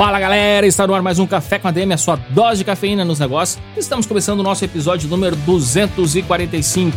Fala galera, está no ar mais um Café com a DM, a sua dose de cafeína nos negócios. Estamos começando o nosso episódio número 245.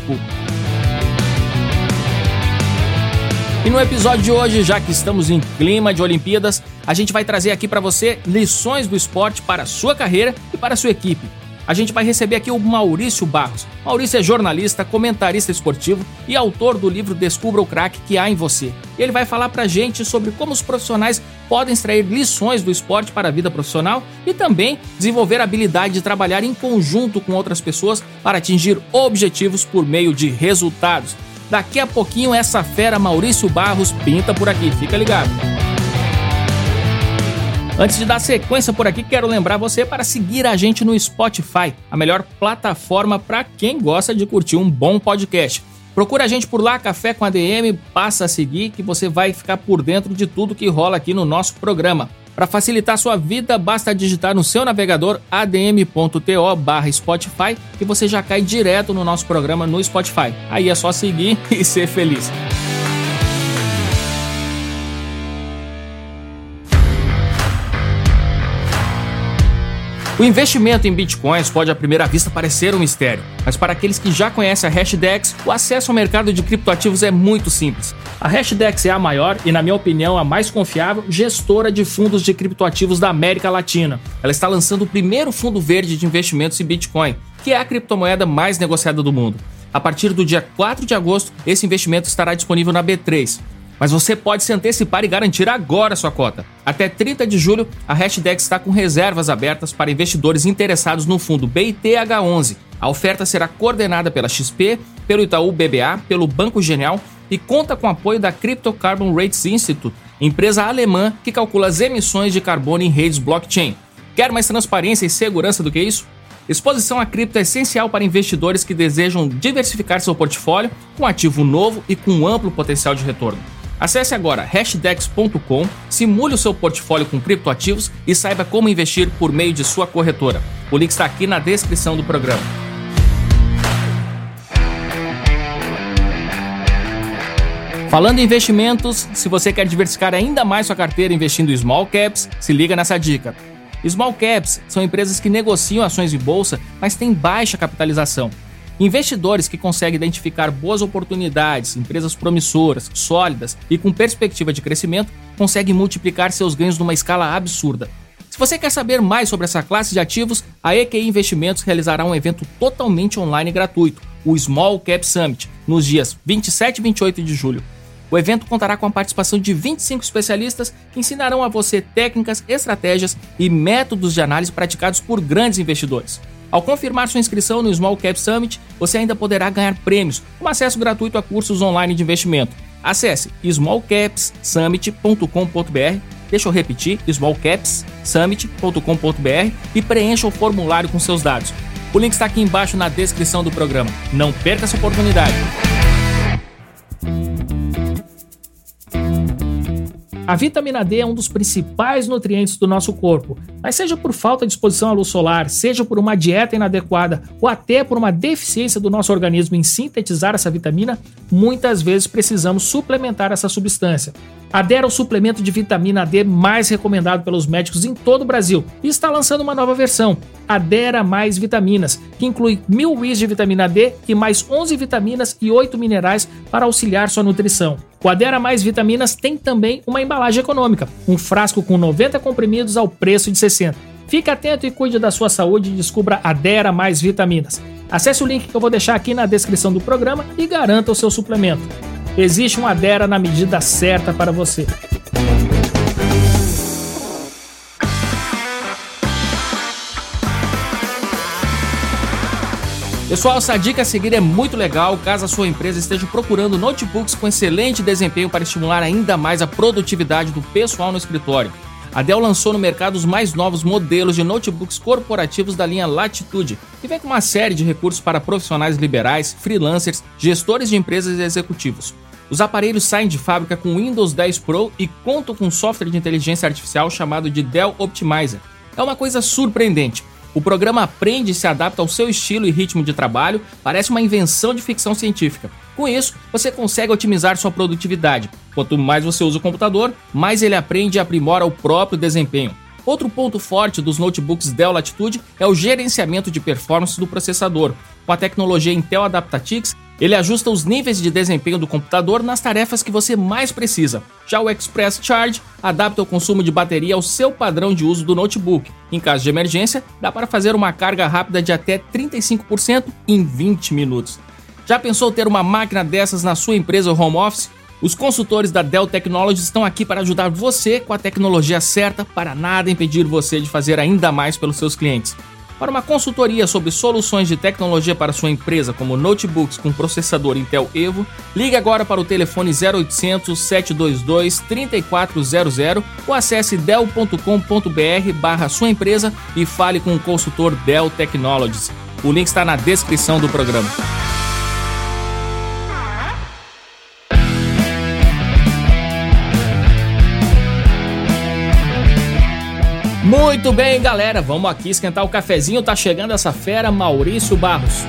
E no episódio de hoje, já que estamos em clima de Olimpíadas, a gente vai trazer aqui para você lições do esporte para a sua carreira e para a sua equipe a gente vai receber aqui o Maurício Barros. Maurício é jornalista, comentarista esportivo e autor do livro Descubra o Crack que há em você. Ele vai falar pra gente sobre como os profissionais podem extrair lições do esporte para a vida profissional e também desenvolver a habilidade de trabalhar em conjunto com outras pessoas para atingir objetivos por meio de resultados. Daqui a pouquinho essa fera Maurício Barros pinta por aqui, fica ligado. Antes de dar sequência por aqui, quero lembrar você para seguir a gente no Spotify, a melhor plataforma para quem gosta de curtir um bom podcast. Procura a gente por lá, Café com ADM, passa a seguir que você vai ficar por dentro de tudo que rola aqui no nosso programa. Para facilitar sua vida, basta digitar no seu navegador adm.to/spotify que você já cai direto no nosso programa no Spotify. Aí é só seguir e ser feliz. O investimento em bitcoins pode à primeira vista parecer um mistério, mas para aqueles que já conhecem a Hashdex, o acesso ao mercado de criptoativos é muito simples. A Hashdex é a maior e, na minha opinião, a mais confiável gestora de fundos de criptoativos da América Latina. Ela está lançando o primeiro fundo verde de investimentos em Bitcoin, que é a criptomoeda mais negociada do mundo. A partir do dia 4 de agosto, esse investimento estará disponível na B3 mas você pode se antecipar e garantir agora sua cota. Até 30 de julho, a Hashdex está com reservas abertas para investidores interessados no fundo BITH11. A oferta será coordenada pela XP, pelo Itaú BBA, pelo Banco Genial e conta com apoio da Crypto Carbon Rates Institute, empresa alemã que calcula as emissões de carbono em redes blockchain. Quer mais transparência e segurança do que isso? Exposição a cripto é essencial para investidores que desejam diversificar seu portfólio com ativo novo e com amplo potencial de retorno. Acesse agora hashdex.com, simule o seu portfólio com criptoativos e saiba como investir por meio de sua corretora. O link está aqui na descrição do programa. Falando em investimentos, se você quer diversificar ainda mais sua carteira investindo em small caps, se liga nessa dica. Small caps são empresas que negociam ações de bolsa, mas têm baixa capitalização. Investidores que conseguem identificar boas oportunidades, empresas promissoras, sólidas e com perspectiva de crescimento, conseguem multiplicar seus ganhos numa escala absurda. Se você quer saber mais sobre essa classe de ativos, a EQI Investimentos realizará um evento totalmente online gratuito, o Small Cap Summit, nos dias 27 e 28 de julho. O evento contará com a participação de 25 especialistas que ensinarão a você técnicas, estratégias e métodos de análise praticados por grandes investidores. Ao confirmar sua inscrição no Small Cap Summit, você ainda poderá ganhar prêmios, como acesso gratuito a cursos online de investimento. Acesse smallcapssummit.com.br. Deixa eu repetir, smallcapssummit.com.br e preencha o formulário com seus dados. O link está aqui embaixo na descrição do programa. Não perca essa oportunidade. A vitamina D é um dos principais nutrientes do nosso corpo, mas seja por falta de exposição à luz solar, seja por uma dieta inadequada ou até por uma deficiência do nosso organismo em sintetizar essa vitamina, muitas vezes precisamos suplementar essa substância. Adera o suplemento de vitamina D mais recomendado pelos médicos em todo o Brasil e está lançando uma nova versão, Adera Mais Vitaminas, que inclui mil WIs de vitamina D e mais 11 vitaminas e 8 minerais para auxiliar sua nutrição. O Adera Mais Vitaminas tem também uma embalagem econômica, um frasco com 90 comprimidos ao preço de 60. Fique atento e cuide da sua saúde e descubra Adera Mais Vitaminas. Acesse o link que eu vou deixar aqui na descrição do programa e garanta o seu suplemento. Existe um Adera na medida certa para você. Pessoal, essa dica a seguir é muito legal caso a sua empresa esteja procurando notebooks com excelente desempenho para estimular ainda mais a produtividade do pessoal no escritório. A Dell lançou no mercado os mais novos modelos de notebooks corporativos da linha Latitude, que vem com uma série de recursos para profissionais liberais, freelancers, gestores de empresas e executivos. Os aparelhos saem de fábrica com Windows 10 Pro e contam com um software de inteligência artificial chamado de Dell Optimizer. É uma coisa surpreendente. O programa aprende e se adapta ao seu estilo e ritmo de trabalho, parece uma invenção de ficção científica. Com isso, você consegue otimizar sua produtividade. Quanto mais você usa o computador, mais ele aprende e aprimora o próprio desempenho. Outro ponto forte dos notebooks Dell Latitude é o gerenciamento de performance do processador. Com a tecnologia Intel Adaptatix, ele ajusta os níveis de desempenho do computador nas tarefas que você mais precisa. Já o Express Charge adapta o consumo de bateria ao seu padrão de uso do notebook. Em caso de emergência, dá para fazer uma carga rápida de até 35% em 20 minutos. Já pensou ter uma máquina dessas na sua empresa ou home office? Os consultores da Dell Technologies estão aqui para ajudar você com a tecnologia certa para nada impedir você de fazer ainda mais pelos seus clientes. Para uma consultoria sobre soluções de tecnologia para sua empresa, como notebooks com processador Intel Evo, ligue agora para o telefone 0800 722 3400 ou acesse dell.com.br barra sua empresa e fale com o consultor Dell Technologies. O link está na descrição do programa. Muito bem, galera, vamos aqui esquentar o cafezinho. Tá chegando essa fera, Maurício Barros.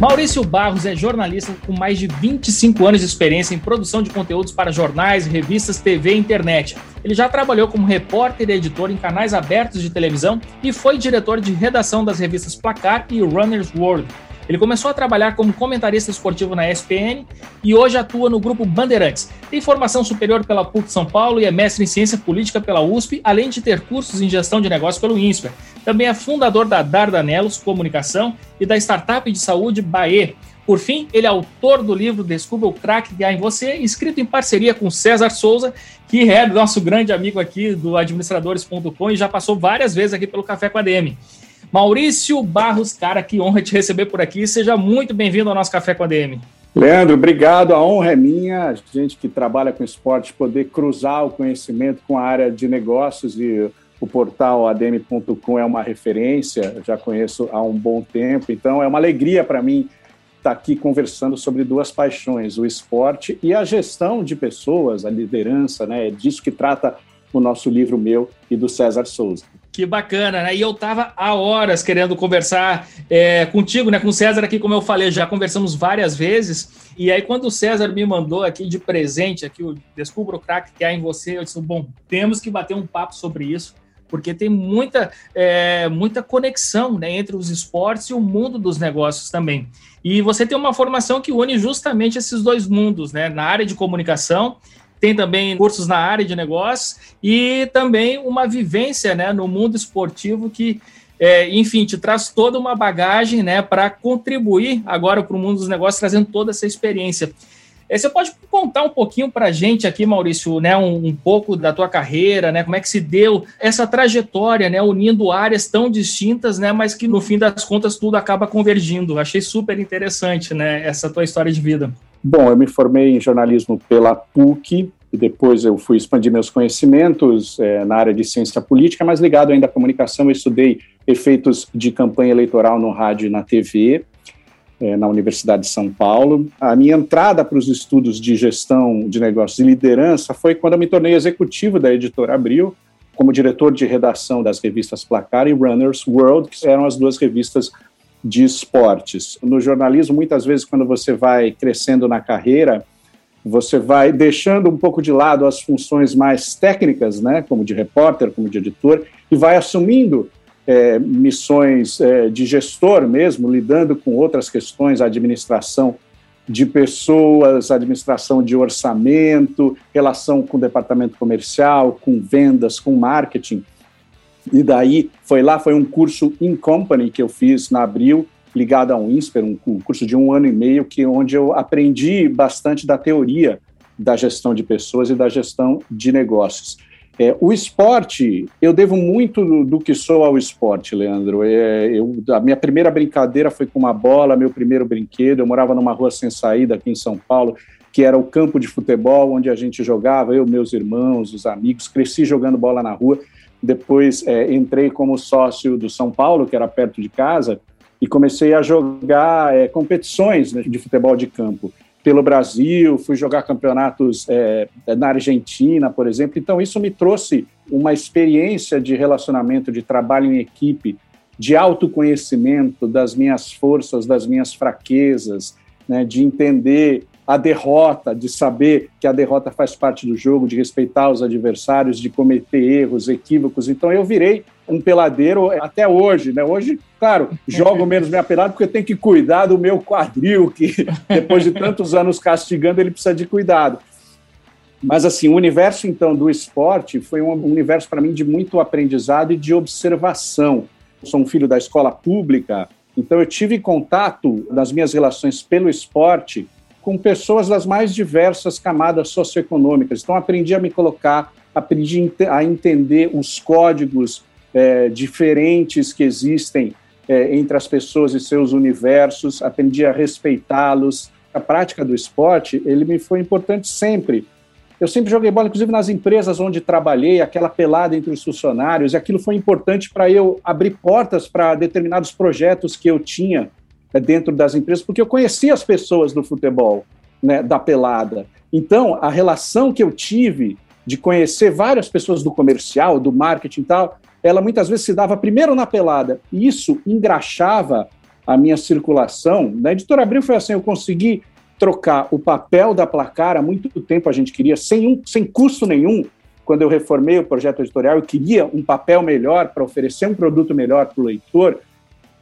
Maurício Barros é jornalista com mais de 25 anos de experiência em produção de conteúdos para jornais, revistas, TV e internet. Ele já trabalhou como repórter e editor em canais abertos de televisão e foi diretor de redação das revistas Placar e Runner's World. Ele começou a trabalhar como comentarista esportivo na ESPN e hoje atua no grupo Bandeirantes. Tem formação superior pela PUC São Paulo e é mestre em ciência política pela USP, além de ter cursos em gestão de negócios pelo INSPER. Também é fundador da Dardanelos Comunicação e da startup de saúde Bae. Por fim, ele é autor do livro Descubra o Crack que há em você, escrito em parceria com César Souza, que é nosso grande amigo aqui do administradores.com e já passou várias vezes aqui pelo Café com a DM. Maurício Barros, cara, que honra te receber por aqui. Seja muito bem-vindo ao nosso Café com a DM. Leandro, obrigado. A honra é minha, a gente que trabalha com esporte, poder cruzar o conhecimento com a área de negócios e o portal adm.com é uma referência, já conheço há um bom tempo, então é uma alegria para mim estar aqui conversando sobre duas paixões, o esporte e a gestão de pessoas, a liderança, né? É disso que trata o nosso livro meu e do César Souza. Que bacana, né? E eu tava há horas querendo conversar é, contigo, né? Com o César aqui, como eu falei, já conversamos várias vezes. E aí, quando o César me mandou aqui de presente, aqui o Descubra o Crack que há em você, eu disse, bom, temos que bater um papo sobre isso, porque tem muita, é, muita conexão né, entre os esportes e o mundo dos negócios também. E você tem uma formação que une justamente esses dois mundos, né? Na área de comunicação tem também cursos na área de negócios e também uma vivência né, no mundo esportivo que, é, enfim, te traz toda uma bagagem né, para contribuir agora para o mundo dos negócios, trazendo toda essa experiência. É, você pode contar um pouquinho para a gente aqui, Maurício, né, um, um, pouco da tua carreira, né, como é que se deu essa trajetória, né, unindo áreas tão distintas, né, mas que no fim das contas tudo acaba convergindo. Achei super interessante, né, essa tua história de vida. Bom, eu me formei em jornalismo pela PUC e depois eu fui expandir meus conhecimentos é, na área de ciência política, mas ligado ainda à comunicação, eu estudei efeitos de campanha eleitoral no rádio e na TV, é, na Universidade de São Paulo. A minha entrada para os estudos de gestão de negócios e liderança foi quando eu me tornei executivo da editora Abril, como diretor de redação das revistas Placar e Runners World, que eram as duas revistas de esportes. No jornalismo, muitas vezes, quando você vai crescendo na carreira, você vai deixando um pouco de lado as funções mais técnicas, né, como de repórter, como de editor, e vai assumindo é, missões é, de gestor mesmo, lidando com outras questões, administração de pessoas, administração de orçamento, relação com o departamento comercial, com vendas, com marketing. E daí foi lá, foi um curso in company que eu fiz na Abril, ligado a um INSPER, um, um curso de um ano e meio, que onde eu aprendi bastante da teoria da gestão de pessoas e da gestão de negócios. É, o esporte, eu devo muito do, do, que sou ao esporte, Leandro. É, eu, a minha primeira brincadeira foi com uma bola, meu primeiro brinquedo. Eu morava numa rua sem saída aqui em São Paulo, que era o campo de futebol onde a gente jogava, eu, meus irmãos, os amigos. Cresci jogando bola na rua. Depois é, entrei como sócio do São Paulo, que era perto de casa, e comecei a jogar é, competições né, de futebol de campo pelo Brasil, fui jogar campeonatos é, na Argentina, por exemplo. Então, isso me trouxe uma experiência de relacionamento, de trabalho em equipe, de autoconhecimento das minhas forças, das minhas fraquezas, né, de entender a derrota, de saber que a derrota faz parte do jogo, de respeitar os adversários, de cometer erros, equívocos. Então, eu virei um peladeiro até hoje, né? Hoje, claro, jogo menos minha pelada porque eu tenho que cuidar do meu quadril, que depois de tantos anos castigando, ele precisa de cuidado. Mas, assim, o universo, então, do esporte foi um universo, para mim, de muito aprendizado e de observação. Eu sou um filho da escola pública, então eu tive contato nas minhas relações pelo esporte com pessoas das mais diversas camadas socioeconômicas. Então, aprendi a me colocar, aprendi a entender os códigos é, diferentes que existem é, entre as pessoas e seus universos, aprendi a respeitá-los. A prática do esporte, ele me foi importante sempre. Eu sempre joguei bola, inclusive nas empresas onde trabalhei, aquela pelada entre os funcionários, e aquilo foi importante para eu abrir portas para determinados projetos que eu tinha dentro das empresas, porque eu conhecia as pessoas do futebol, né, da pelada. Então, a relação que eu tive de conhecer várias pessoas do comercial, do marketing e tal, ela muitas vezes se dava primeiro na pelada, e isso engraxava a minha circulação. Na Editora Abril foi assim, eu consegui trocar o papel da placar, há muito tempo a gente queria, sem, um, sem custo nenhum, quando eu reformei o projeto editorial, eu queria um papel melhor para oferecer um produto melhor para o leitor,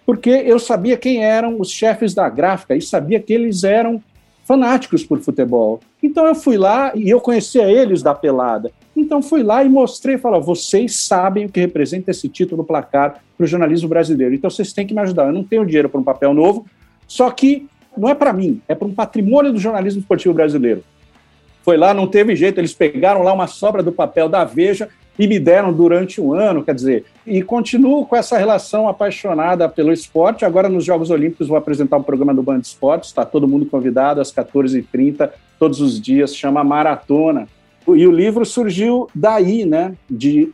porque eu sabia quem eram os chefes da gráfica e sabia que eles eram fanáticos por futebol. Então eu fui lá e eu conhecia eles da pelada. Então fui lá e mostrei, falei, vocês sabem o que representa esse título placar para o jornalismo brasileiro. Então vocês têm que me ajudar. Eu não tenho dinheiro para um papel novo, só que não é para mim, é para um patrimônio do jornalismo esportivo brasileiro. Foi lá, não teve jeito, eles pegaram lá uma sobra do papel da Veja e me deram durante um ano, quer dizer, e continuo com essa relação apaixonada pelo esporte. Agora, nos Jogos Olímpicos, vou apresentar um programa do Band Esportes, está todo mundo convidado às 14h30, todos os dias, chama Maratona. E o livro surgiu daí, né, de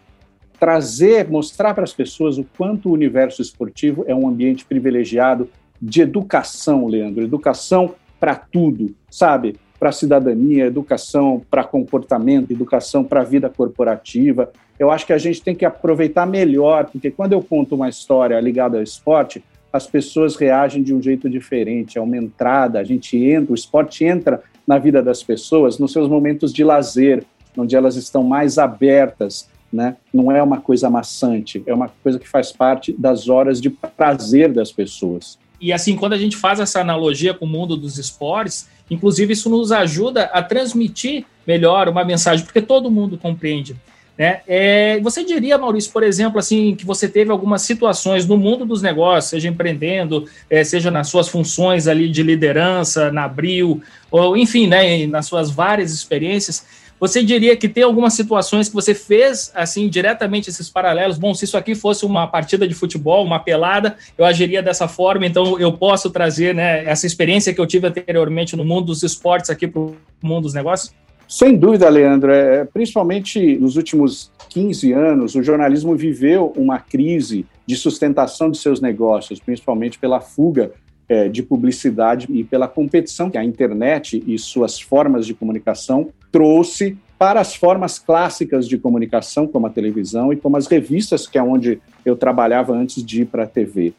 trazer, mostrar para as pessoas o quanto o universo esportivo é um ambiente privilegiado de educação, Leandro, educação para tudo, sabe? Para a cidadania, educação para comportamento, educação para a vida corporativa. Eu acho que a gente tem que aproveitar melhor, porque quando eu conto uma história ligada ao esporte, as pessoas reagem de um jeito diferente, é uma entrada, a gente entra, o esporte entra na vida das pessoas nos seus momentos de lazer, onde elas estão mais abertas, né? Não é uma coisa maçante, é uma coisa que faz parte das horas de prazer das pessoas. E assim, quando a gente faz essa analogia com o mundo dos esportes, Inclusive, isso nos ajuda a transmitir melhor uma mensagem, porque todo mundo compreende. Né? É, você diria, Maurício, por exemplo, assim, que você teve algumas situações no mundo dos negócios, seja empreendendo, é, seja nas suas funções ali de liderança, na Abril, ou enfim, né, nas suas várias experiências, você diria que tem algumas situações que você fez, assim, diretamente esses paralelos? Bom, se isso aqui fosse uma partida de futebol, uma pelada, eu agiria dessa forma, então eu posso trazer né, essa experiência que eu tive anteriormente no mundo dos esportes aqui para o mundo dos negócios? Sem dúvida, Leandro. É, principalmente nos últimos 15 anos, o jornalismo viveu uma crise de sustentação de seus negócios, principalmente pela fuga é, de publicidade e pela competição que a internet e suas formas de comunicação trouxe para as formas clássicas de comunicação, como a televisão e como as revistas, que é onde eu trabalhava antes de ir para a TV.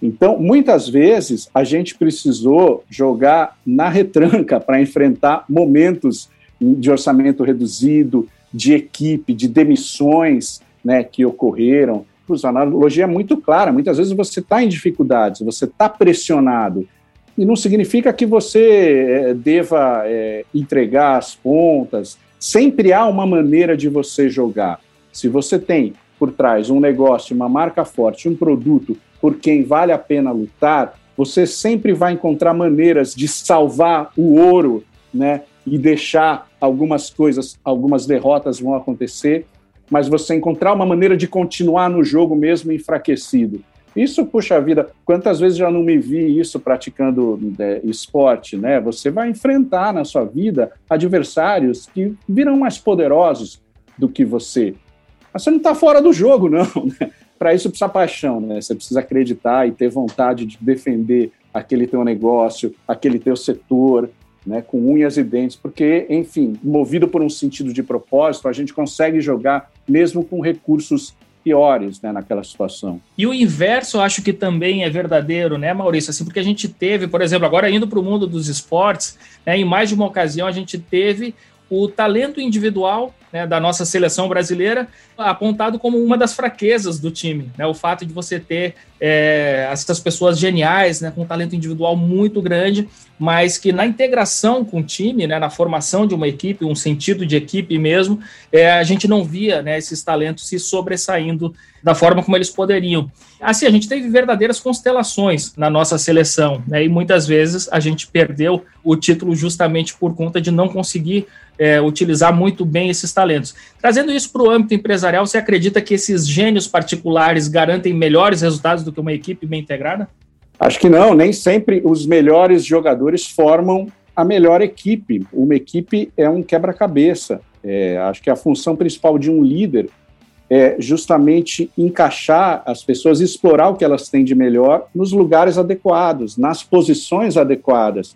Então, muitas vezes, a gente precisou jogar na retranca para enfrentar momentos de orçamento reduzido, de equipe, de demissões né, que ocorreram. A analogia é muito clara. Muitas vezes você está em dificuldades, você está pressionado, e não significa que você é, deva é, entregar as pontas. Sempre há uma maneira de você jogar. Se você tem por trás um negócio, uma marca forte, um produto por quem vale a pena lutar, você sempre vai encontrar maneiras de salvar o ouro, né? E deixar algumas coisas, algumas derrotas vão acontecer, mas você encontrar uma maneira de continuar no jogo mesmo enfraquecido. Isso, puxa vida, quantas vezes já não me vi isso praticando é, esporte, né? Você vai enfrentar na sua vida adversários que virão mais poderosos do que você. Mas você não está fora do jogo, não. Né? Para isso precisa paixão, né? Você precisa acreditar e ter vontade de defender aquele teu negócio, aquele teu setor, né, com unhas e dentes, porque, enfim, movido por um sentido de propósito, a gente consegue jogar mesmo com recursos piores né, naquela situação. E o inverso acho que também é verdadeiro, né, Maurício? Assim, porque a gente teve, por exemplo, agora indo para o mundo dos esportes, né, em mais de uma ocasião a gente teve o talento individual né, da nossa seleção brasileira apontado como uma das fraquezas do time. Né, o fato de você ter é, essas pessoas geniais, né, com talento individual muito grande, mas que na integração com o time, né, na formação de uma equipe, um sentido de equipe mesmo, é, a gente não via né, esses talentos se sobressaindo da forma como eles poderiam. Assim, a gente teve verdadeiras constelações na nossa seleção, né, e muitas vezes a gente perdeu o título justamente por conta de não conseguir é, utilizar muito bem esses talentos. Trazendo isso para o âmbito empresarial, você acredita que esses gênios particulares garantem melhores resultados do que uma equipe bem integrada? Acho que não, nem sempre os melhores jogadores formam a melhor equipe. Uma equipe é um quebra-cabeça. É, acho que a função principal de um líder é justamente encaixar as pessoas, explorar o que elas têm de melhor nos lugares adequados, nas posições adequadas.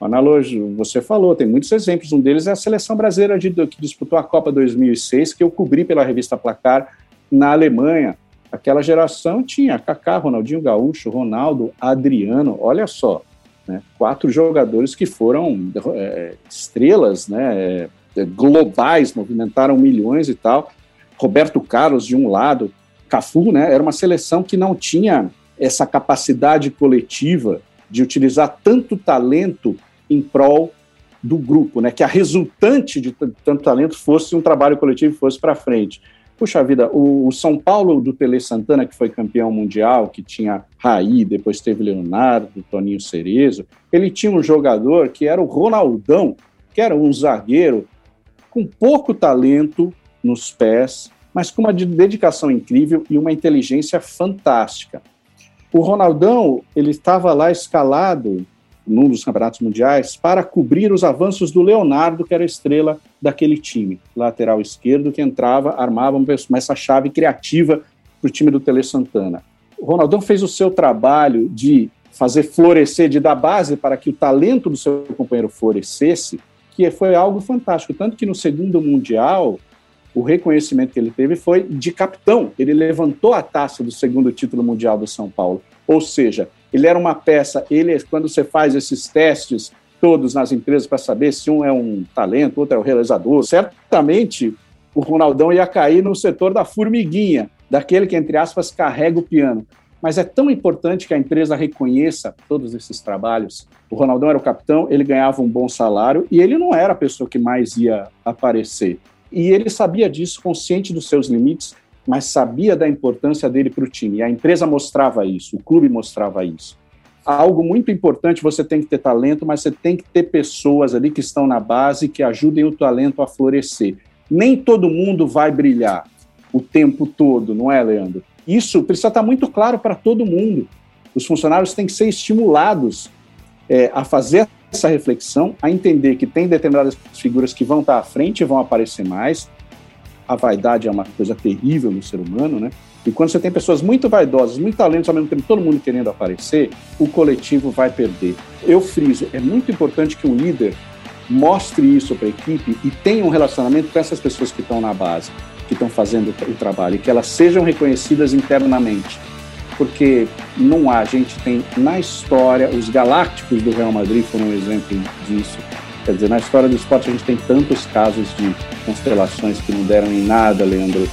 Analogia, você falou, tem muitos exemplos. Um deles é a seleção brasileira de, que disputou a Copa 2006, que eu cobri pela revista Placar na Alemanha. Aquela geração tinha Kaká, Ronaldinho Gaúcho, Ronaldo, Adriano, olha só, né, quatro jogadores que foram é, estrelas, né, é, globais, movimentaram milhões e tal. Roberto Carlos de um lado, Cafu, né, era uma seleção que não tinha essa capacidade coletiva de utilizar tanto talento em prol do grupo, né? Que a resultante de tanto talento fosse um trabalho coletivo fosse para frente. Puxa vida, o, o, São Paulo do Tele Santana, que foi campeão mundial, que tinha Raí, depois teve Leonardo, Toninho Cerezo, ele tinha um jogador que era o Ronaldão, que era um zagueiro com pouco talento nos pés, mas com uma dedicação incrível e uma inteligência fantástica. O Ronaldão, ele estava lá escalado num dos campeonatos mundiais, para cobrir os avanços do Leonardo, que era a estrela daquele time, lateral esquerdo, que entrava, armava essa chave criativa para o time do Tele Santana. O Ronaldão fez o seu trabalho de fazer florescer, de dar base para que o talento do seu companheiro florescesse, que foi algo fantástico. Tanto que no segundo Mundial, o reconhecimento que ele teve foi de capitão. Ele levantou a taça do segundo título mundial do São Paulo. Ou seja, ele era uma peça, ele quando você faz esses testes todos nas empresas para saber se um é um talento, outro é o um realizador, certamente o Ronaldão ia cair no setor da formiguinha, daquele que, entre aspas, carrega o piano. Mas é tão importante que a empresa reconheça todos esses trabalhos. O Ronaldão era o capitão, ele ganhava um bom salário e ele não era a pessoa que mais ia aparecer. E ele sabia disso, consciente dos seus limites, mas sabia da importância dele para o time. E a empresa mostrava isso, o clube mostrava isso. Algo muito importante, você tem que ter talento, mas você tem que ter pessoas ali que estão na base que ajudem o talento a florescer. Nem todo mundo vai brilhar o tempo todo, não é, Leandro? Isso precisa estar muito claro para todo mundo. Os funcionários têm que ser estimulados é, a fazer essa reflexão, a entender que tem determinadas figuras que vão estar à frente e vão aparecer mais, a vaidade é uma coisa terrível no ser humano, né? E quando você tem pessoas muito vaidosas, muito talentos, ao mesmo tempo todo mundo querendo aparecer, o coletivo vai perder. Eu friso, é muito importante que um líder mostre isso para a equipe e tenha um relacionamento com essas pessoas que estão na base, que estão fazendo o trabalho, e que elas sejam reconhecidas internamente. Porque não há, a gente tem na história, os galácticos do Real Madrid foram um exemplo disso Quer dizer, na história do esporte a gente tem tantos casos de constelações que não deram em nada, Leandro.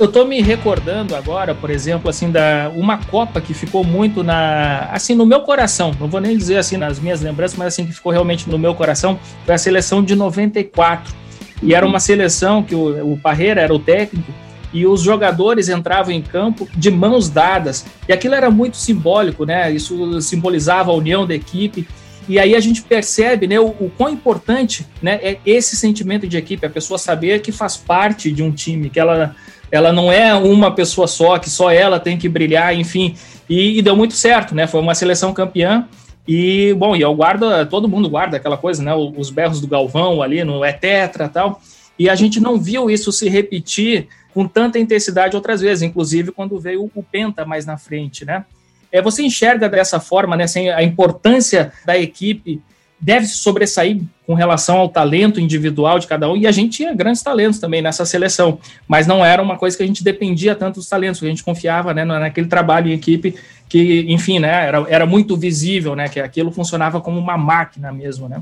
Eu tô me recordando agora, por exemplo, assim, da uma Copa que ficou muito na, assim, no meu coração. Não vou nem dizer assim nas minhas lembranças, mas assim que ficou realmente no meu coração, foi a seleção de 94. E era uma seleção que o, o Parreira era o técnico e os jogadores entravam em campo de mãos dadas. E aquilo era muito simbólico, né? Isso simbolizava a união da equipe. E aí a gente percebe né, o, o quão importante né, é esse sentimento de equipe, a pessoa saber que faz parte de um time, que ela, ela não é uma pessoa só, que só ela tem que brilhar, enfim. E, e deu muito certo, né? Foi uma seleção campeã. E, bom, e eu guardo, todo mundo guarda aquela coisa, né? Os berros do Galvão ali no É Tetra tal. E a gente não viu isso se repetir com tanta intensidade outras vezes, inclusive quando veio o Penta mais na frente, né? É, você enxerga dessa forma, né, assim, a importância da equipe deve se sobressair com relação ao talento individual de cada um, e a gente tinha grandes talentos também nessa seleção, mas não era uma coisa que a gente dependia tanto dos talentos, que a gente confiava né, naquele trabalho em equipe que, enfim, né, era, era muito visível, né, que aquilo funcionava como uma máquina mesmo, né.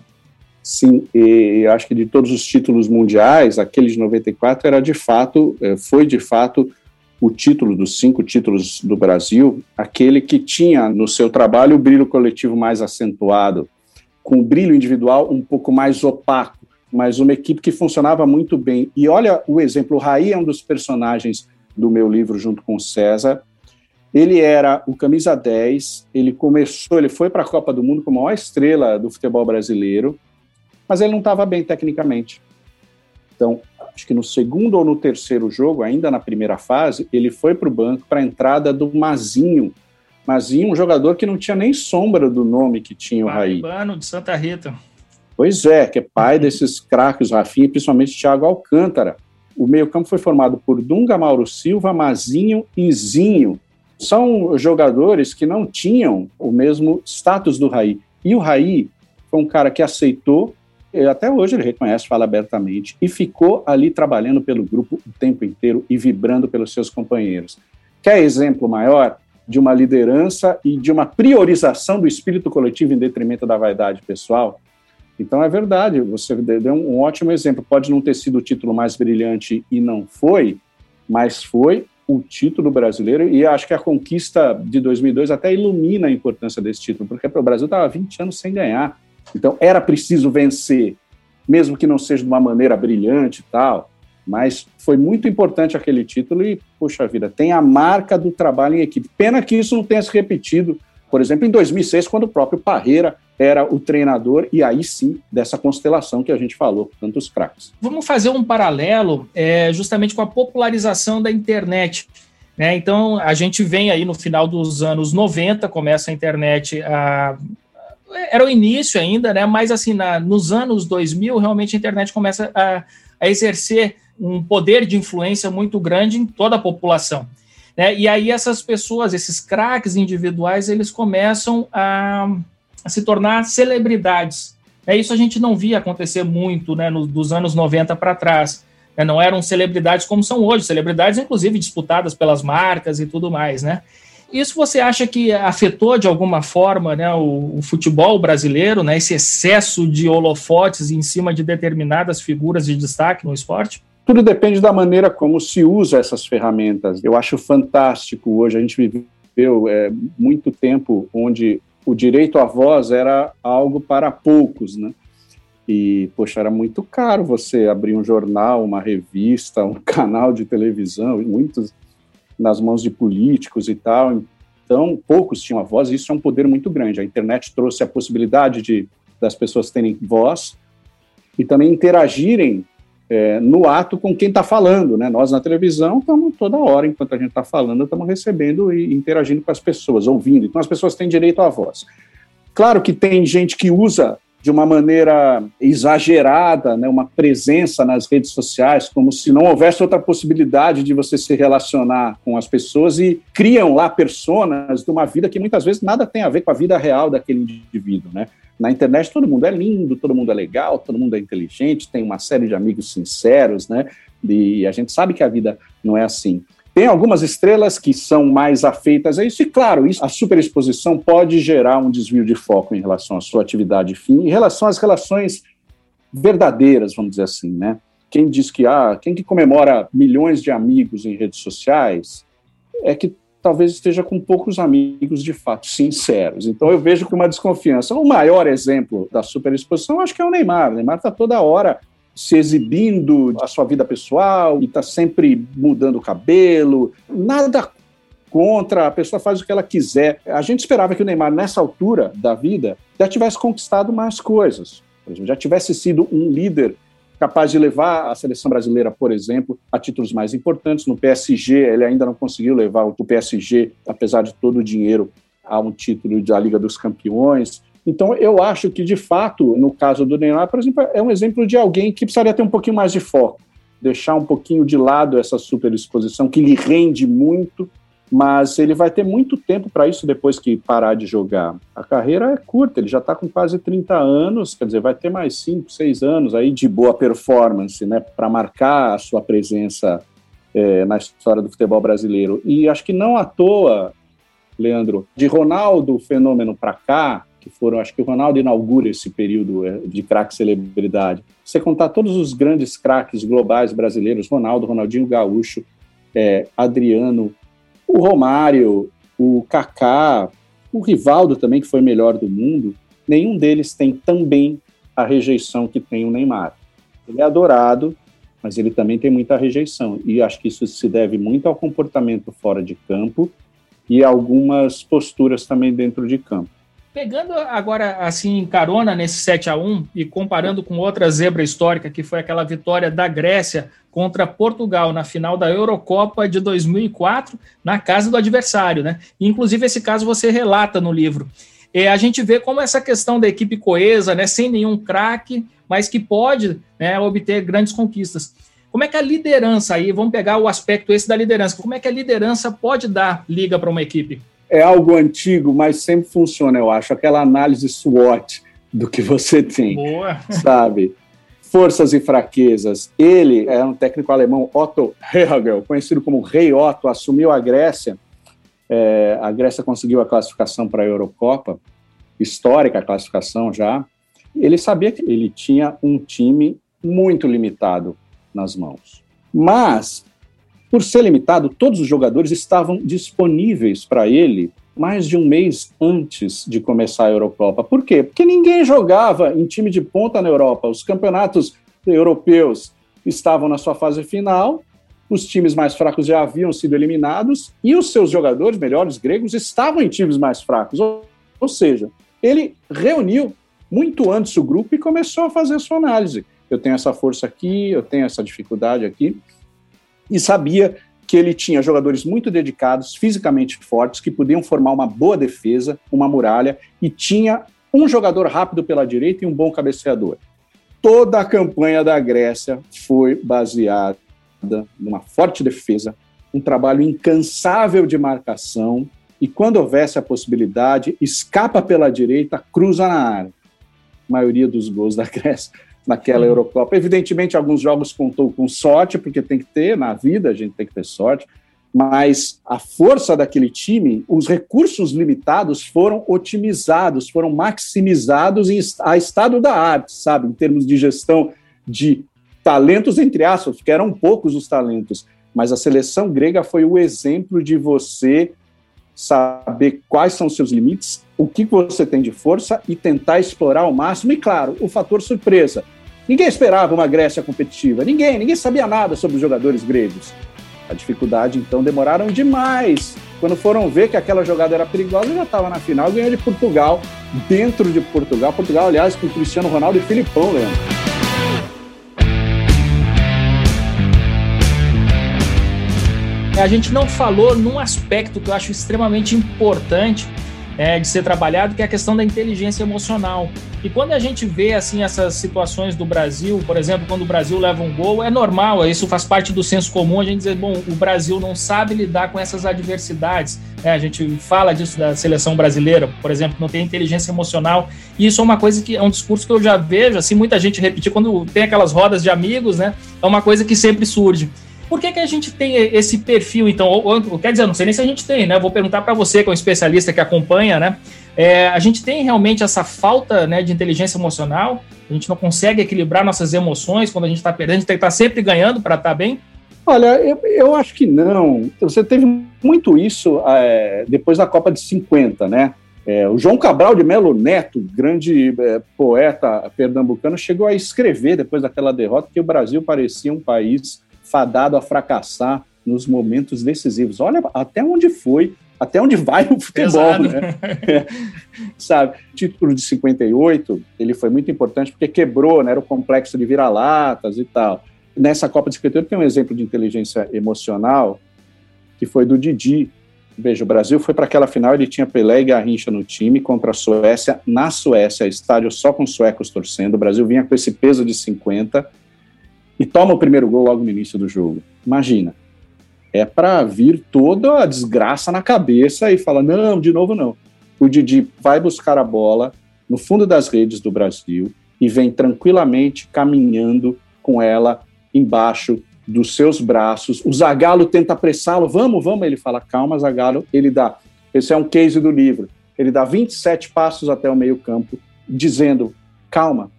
Sim, e acho que de todos os títulos mundiais, aquele de 94 era de fato, eh, foi de fato o título dos cinco títulos do Brasil, aquele que tinha no seu trabalho o brilho coletivo mais acentuado, com o brilho individual um pouco mais opaco, mas uma equipe que funcionava muito bem. E olha o exemplo, o Raí é um dos personagens do meu livro junto com o César. Ele era o camisa 10, ele começou, ele foi para a Copa do Mundo como a maior estrela do futebol brasileiro, mas ele não estava bem tecnicamente. Então, acho que no segundo ou no terceiro jogo, ainda na primeira fase, ele foi para o banco para a entrada do Mazinho. Mazinho, um jogador que não tinha nem sombra do nome que tinha o Raí. de Santa Rita. Pois é, que é pai desses craques, Rafinha, principalmente Thiago Alcântara. O meio-campo foi formado por Dunga, Mauro Silva, Mazinho e Zinho. São jogadores que não tinham o mesmo status do Raí. E o Raí foi um cara que aceitou até hoje ele reconhece, fala abertamente, e ficou ali trabalhando pelo grupo o tempo inteiro e vibrando pelos seus companheiros. Quer exemplo maior de uma liderança e de uma priorização do espírito coletivo em detrimento da vaidade pessoal? Então é verdade, você deu um ótimo exemplo. Pode não ter sido o título mais brilhante e não foi, mas foi o título brasileiro e acho que a conquista de 2002 até ilumina a importância desse título, porque o Brasil estava 20 anos sem ganhar então era preciso vencer, mesmo que não seja de uma maneira brilhante e tal, mas foi muito importante aquele título e, puxa vida, tem a marca do trabalho em equipe. Pena que isso não tenha se repetido, por exemplo, em 2006, quando o próprio Parreira era o treinador, e aí sim, dessa constelação que a gente falou, tantos craques. Vamos fazer um paralelo é, justamente com a popularização da internet. Né? Então, a gente vem aí no final dos anos 90, começa a internet a era o início ainda, né? Mas assim, na, nos anos 2000, realmente a internet começa a, a, exercer um poder de influência muito grande em toda a população. Né? E aí essas pessoas, esses craques individuais, eles começam a, a se tornar celebridades. É isso a gente não via acontecer muito, né? No, dos anos 90 para trás. Né? Não eram celebridades como são hoje, celebridades inclusive disputadas pelas marcas e tudo mais, né? Isso você acha que afetou de alguma forma né, o, o, futebol brasileiro, né, esse excesso de holofotes em cima de determinadas figuras de destaque no esporte? Tudo depende da maneira como se usa essas ferramentas. Eu acho fantástico hoje. A gente viveu é, muito tempo onde o direito à voz era algo para poucos, né? E, poxa, era muito caro você abrir um jornal, uma revista, um canal de televisão, muitos nas mãos de políticos e tal. Então, poucos tinham a voz, e isso é um poder muito grande. A internet trouxe a possibilidade de das pessoas terem voz e também interagirem é, no ato com quem está falando. Né? Nós, na televisão, estamos toda hora, enquanto a gente está falando, estamos recebendo e interagindo com as pessoas, ouvindo. Então, as pessoas têm direito à voz. Claro que tem gente que usa de uma maneira exagerada, né, uma presença nas redes sociais, como se não houvesse outra possibilidade de você se relacionar com as pessoas e criam lá personas de uma vida que muitas vezes nada tem a ver com a vida real daquele indivíduo, né? Na internet todo mundo é lindo, todo mundo é legal, todo mundo é inteligente, tem uma série de amigos sinceros, né? E a gente sabe que a vida não é assim. Tem algumas estrelas que são mais afeitas a isso, e claro, isso, a superexposição pode gerar um desvio de foco em relação à sua atividade fim, em relação às relações verdadeiras, vamos dizer assim, né? Quem diz que, ah, quem que comemora milhões de amigos em redes sociais, é que talvez esteja com poucos amigos de fato sinceros. Então eu vejo com uma desconfiança. O maior exemplo da superexposição, acho que é o Neymar. O Neymar está toda hora se exibindo a sua vida pessoal e está sempre mudando o cabelo. Nada contra, a pessoa faz o que ela quiser. A gente esperava que o Neymar, nessa altura da vida, já tivesse conquistado mais coisas. Exemplo, já tivesse sido um líder capaz de levar a seleção brasileira, por exemplo, a títulos mais importantes. No PSG, ele ainda não conseguiu levar o PSG, apesar de todo o dinheiro, a um título da Liga dos Campeões. Então, eu acho que, de fato, no caso do Neymar, por exemplo, é um exemplo de alguém que precisaria ter um pouquinho mais de foco, deixar um pouquinho de lado essa superexposição que lhe rende muito, mas ele vai ter muito tempo para isso depois que parar de jogar. A carreira é curta, ele já está com quase 30 anos, quer dizer, vai ter mais 5, 6 anos aí de boa performance, né, para marcar a sua presença é, na história do futebol brasileiro. E acho que não à toa, Leandro, de Ronaldo fenômeno para cá, que foram, acho que o Ronaldo inaugura esse período é, de craque celebridade. Você contar todos os grandes craques globais brasileiros, Ronaldo, Ronaldinho Gaúcho, é, Adriano, o Romário, o Kaká, o Rivaldo também, que foi melhor do mundo, nenhum deles tem também a rejeição que tem o Neymar. Ele é adorado, mas ele também tem muita rejeição. E acho que isso se deve muito ao comportamento fora de campo e algumas posturas também dentro de campo. Pegando agora, assim, carona nesse 7 a 1 e comparando com outra zebra histórica, que foi aquela vitória da Grécia contra Portugal na final da Eurocopa de 2004, na casa do adversário, né? inclusive, esse caso você relata no livro. E a gente vê como essa questão da equipe coesa, né, sem nenhum craque, mas que pode né, obter grandes conquistas. Como é que a liderança aí, vamos pegar o aspecto esse da liderança, como é que a liderança pode dar liga para uma equipe? É algo antigo, mas sempre funciona, eu acho. Aquela análise SWOT do que você tem, Boa. sabe? Forças e fraquezas. Ele é um técnico alemão, Otto Hegel, conhecido como Rei Otto, assumiu a Grécia. É, a Grécia conseguiu a classificação para a Eurocopa, histórica a classificação já. Ele sabia que ele tinha um time muito limitado nas mãos. Mas por ser limitado, todos os jogadores estavam disponíveis para ele mais de um mês antes de começar a Eurocopa. Por quê? Porque ninguém jogava em time de ponta na Europa. Os campeonatos europeus estavam na sua fase final, os times mais fracos já haviam sido eliminados e os seus jogadores melhores gregos estavam em times mais fracos. Ou, seja, ele reuniu muito antes o grupo e começou a fazer a sua análise. Eu tenho essa força aqui, eu tenho essa dificuldade aqui e sabia que ele tinha jogadores muito dedicados, fisicamente fortes, que podiam formar uma boa defesa, uma muralha, e tinha um jogador rápido pela direita e um bom cabeceador. Toda a campanha da Grécia foi baseada numa forte defesa, um trabalho incansável de marcação, e quando houvesse a possibilidade, escapa pela direita, cruza na área. A maioria dos gols da Grécia naquela Eurocopa. Evidentemente, alguns jogos contou com sorte, porque tem que ter na vida, a gente tem que ter sorte, mas a força daquele time, os recursos limitados foram otimizados, foram maximizados em, a estado da arte, sabe, em termos de gestão de talentos, entre aspas, porque eram poucos os talentos, mas a seleção grega foi o exemplo de você saber quais são os seus limites, o que você tem de força e tentar explorar ao máximo. E claro, o fator surpresa. Ninguém esperava uma Grécia competitiva, ninguém, ninguém sabia nada sobre os jogadores gregos. A dificuldade, então, demoraram demais. Quando foram ver que aquela jogada era perigosa, já estava na final, ganhou de Portugal, dentro de Portugal. Portugal, aliás, com Cristiano Ronaldo e Filipão, Leandro. a gente não falou num aspecto que eu acho extremamente importante é, de ser trabalhado, que é a questão da inteligência emocional. E quando a gente vê assim essas situações do Brasil, por exemplo, quando o Brasil leva um gol, é normal, isso faz parte do senso comum, a gente dizer, bom, o Brasil não sabe lidar com essas adversidades. É, a gente fala disso da seleção brasileira, por exemplo, não tem inteligência emocional. E isso é uma coisa que é um discurso que eu já vejo, assim, muita gente repetir quando tem aquelas rodas de amigos, né? É uma coisa que sempre surge. Por que, que a gente tem esse perfil, então? Ou, ou, quer dizer, não sei nem se a gente tem, né? Vou perguntar para você, que é um especialista que acompanha, né? É, a gente tem realmente essa falta né, de inteligência emocional? A gente não consegue equilibrar nossas emoções quando a gente está perdendo? A gente tem que estar tá sempre ganhando para estar tá bem? Olha, eu, eu, acho que não. Você teve muito isso é, depois da Copa de 50, né? É, o João Cabral de Melo Neto, grande é, poeta pernambucano, chegou a escrever depois daquela derrota que o Brasil parecia um país fadado a fracassar nos momentos decisivos. Olha até onde foi, até onde vai o futebol, né? Sabe? O título de 58, ele foi muito importante porque quebrou, né? Era o complexo de vira-latas e tal. Nessa Copa de 58 tem um exemplo de inteligência emocional que foi do Didi, Veja, o Brasil foi para aquela final, ele tinha Pelé e Garrincha no time contra a Suécia, na Suécia, estádio só com suecos torcendo, o Brasil vinha com esse peso de 50 e toma o primeiro gol logo no início do jogo. Imagina, é para vir toda a desgraça na cabeça e fala, não, de novo não. O Didi vai buscar a bola no fundo das redes do Brasil e vem tranquilamente caminhando com ela embaixo dos seus braços. O Zagalo tenta apressá-lo, vamos, vamos. Ele fala, calma, Zagalo. Ele dá, esse é um case do livro. Ele dá 27 passos até o meio-campo, dizendo: calma,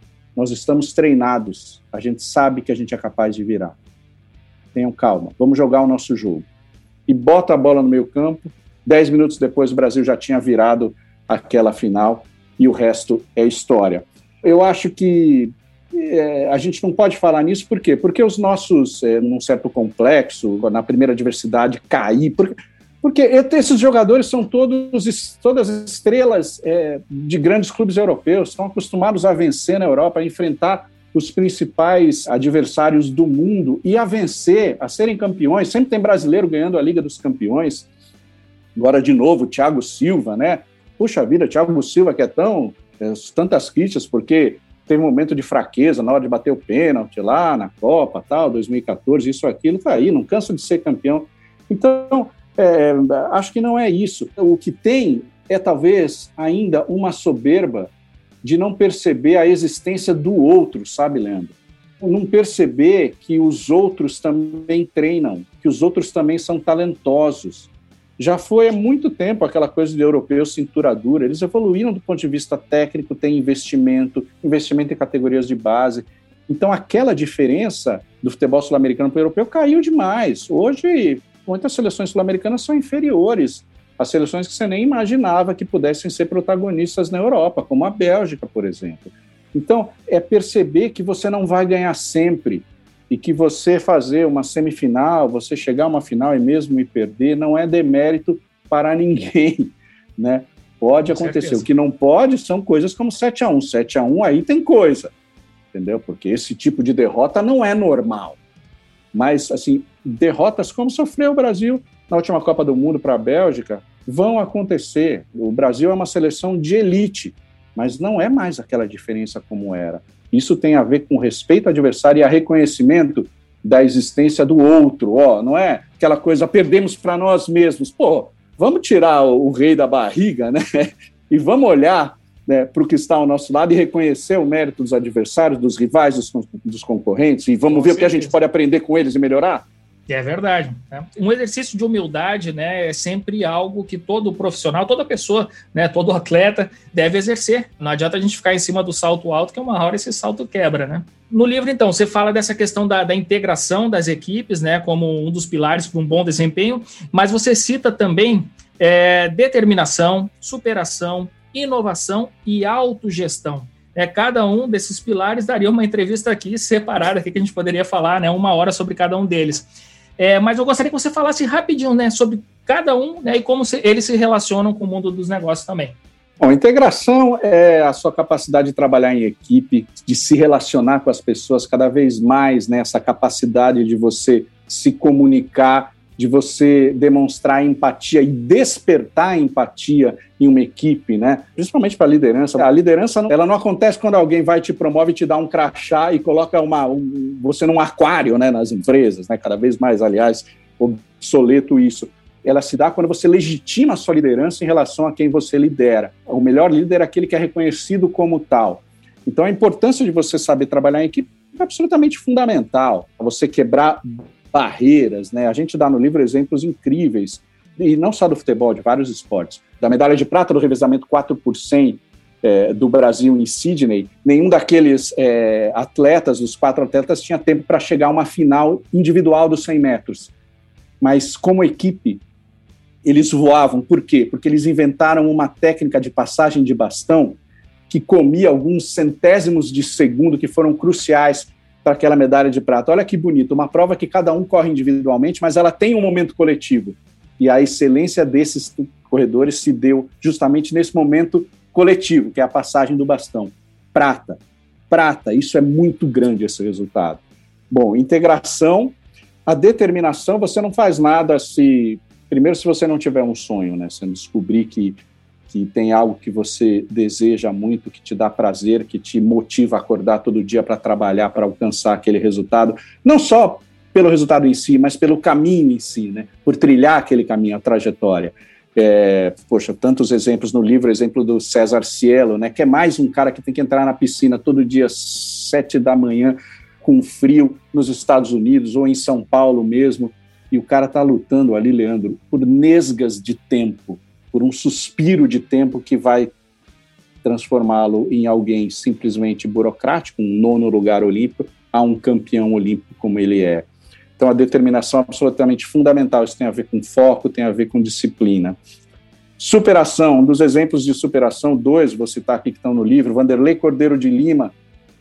nós estamos treinados, a gente sabe que a gente é capaz de virar. Tenham calma, vamos jogar o nosso jogo. E bota a bola no meio-campo. Dez minutos depois, o Brasil já tinha virado aquela final e o resto é história. Eu acho que é, a gente não pode falar nisso, por quê? Porque os nossos, é, num certo complexo, na primeira diversidade, cair. Porque, porque esses jogadores são todos, todas estrelas é, de grandes clubes europeus, estão acostumados a vencer na Europa, a enfrentar os principais adversários do mundo e a vencer, a serem campeões. Sempre tem brasileiro ganhando a Liga dos Campeões. Agora, de novo, Thiago Silva, né? Puxa vida, Thiago Silva, que é tão. É, tantas críticas, porque teve um momento de fraqueza na hora de bater o pênalti lá na Copa, tal, 2014, isso, aquilo, tá aí, não cansa de ser campeão. Então, é, acho que não é isso. O que tem é talvez ainda uma soberba de não perceber a existência do outro, sabe, Leandro? Não perceber que os outros também treinam, que os outros também são talentosos, já foi há muito tempo aquela coisa de europeu cintura dura. Eles evoluíram do ponto de vista técnico, tem investimento, investimento em categorias de base. Então, aquela diferença do futebol sul-americano para o europeu caiu demais. Hoje, muitas seleções sul-americanas são inferiores às seleções que você nem imaginava que pudessem ser protagonistas na Europa, como a Bélgica, por exemplo. Então, é perceber que você não vai ganhar sempre, e que você fazer uma semifinal, você chegar a uma final e mesmo e perder, não é demérito para ninguém, né? Pode acontecer. O que não pode são coisas como 7 a 1 7 a 1 aí tem coisa, entendeu? Porque esse tipo de derrota não é normal. Mas, assim, derrotas como sofreu o Brasil na última Copa do Mundo para a Bélgica vão acontecer. O Brasil é uma seleção de elite, mas não é mais aquela diferença como era. Isso tem a ver com respeito ao adversário e a reconhecimento da existência do outro, ó, não é aquela coisa perdemos para nós mesmos. Pô, vamos tirar o, o rei da barriga, né? E vamos olhar né, para o que está ao nosso lado e reconhecer o mérito dos adversários, dos rivais, dos, dos concorrentes, e vamos com ver certeza. o que a gente pode aprender com eles e melhorar? É verdade. Né? Um exercício de humildade né, é sempre algo que todo profissional, toda pessoa, né, todo atleta deve exercer. Não adianta a gente ficar em cima do salto alto, que uma hora esse salto quebra. Né? No livro, então, você fala dessa questão da, da integração das equipes né, como um dos pilares para um bom desempenho, mas você cita também é, determinação, superação, inovação e autogestão. É, cada um desses pilares daria uma entrevista aqui separada aqui que a gente poderia falar, né, uma hora sobre cada um deles. É, mas eu gostaria que você falasse rapidinho né, sobre cada um né, e como se, eles se relacionam com o mundo dos negócios também. Bom, integração é a sua capacidade de trabalhar em equipe, de se relacionar com as pessoas cada vez mais, né, essa capacidade de você se comunicar de você demonstrar empatia e despertar empatia em uma equipe, né? Principalmente para a liderança. A liderança ela não acontece quando alguém vai te promove, te dá um crachá e coloca uma, um, você num aquário, né? Nas empresas, né? Cada vez mais, aliás, obsoleto isso. Ela se dá quando você legitima a sua liderança em relação a quem você lidera. O melhor líder é aquele que é reconhecido como tal. Então, a importância de você saber trabalhar em equipe é absolutamente fundamental. Você quebrar barreiras, né? A gente dá no livro exemplos incríveis, e não só do futebol, de vários esportes. Da medalha de prata do revezamento 4 por 100 é, do Brasil em Sydney, nenhum daqueles é, atletas, os quatro atletas, tinha tempo para chegar a uma final individual dos 100 metros. Mas como equipe, eles voavam. Por quê? Porque eles inventaram uma técnica de passagem de bastão que comia alguns centésimos de segundo que foram cruciais para aquela medalha de prata. Olha que bonito, uma prova que cada um corre individualmente, mas ela tem um momento coletivo. E a excelência desses corredores se deu justamente nesse momento coletivo, que é a passagem do bastão. Prata. Prata, isso é muito grande esse resultado. Bom, integração, a determinação, você não faz nada se primeiro se você não tiver um sonho, né? Você descobrir que que tem algo que você deseja muito, que te dá prazer, que te motiva a acordar todo dia para trabalhar, para alcançar aquele resultado, não só pelo resultado em si, mas pelo caminho em si, né? Por trilhar aquele caminho, a trajetória. É, poxa, tantos exemplos no livro, exemplo do César Cielo, né? Que é mais um cara que tem que entrar na piscina todo dia sete da manhã com frio nos Estados Unidos ou em São Paulo mesmo, e o cara está lutando ali, Leandro, por nesgas de tempo, por um suspiro de tempo que vai transformá-lo em alguém simplesmente burocrático, um nono lugar olímpico, a um campeão olímpico como ele é. Então, a determinação é absolutamente fundamental. Isso tem a ver com foco, tem a ver com disciplina. Superação, um dos exemplos de superação, dois, vou citar aqui que estão no livro, Vanderlei Cordeiro de Lima,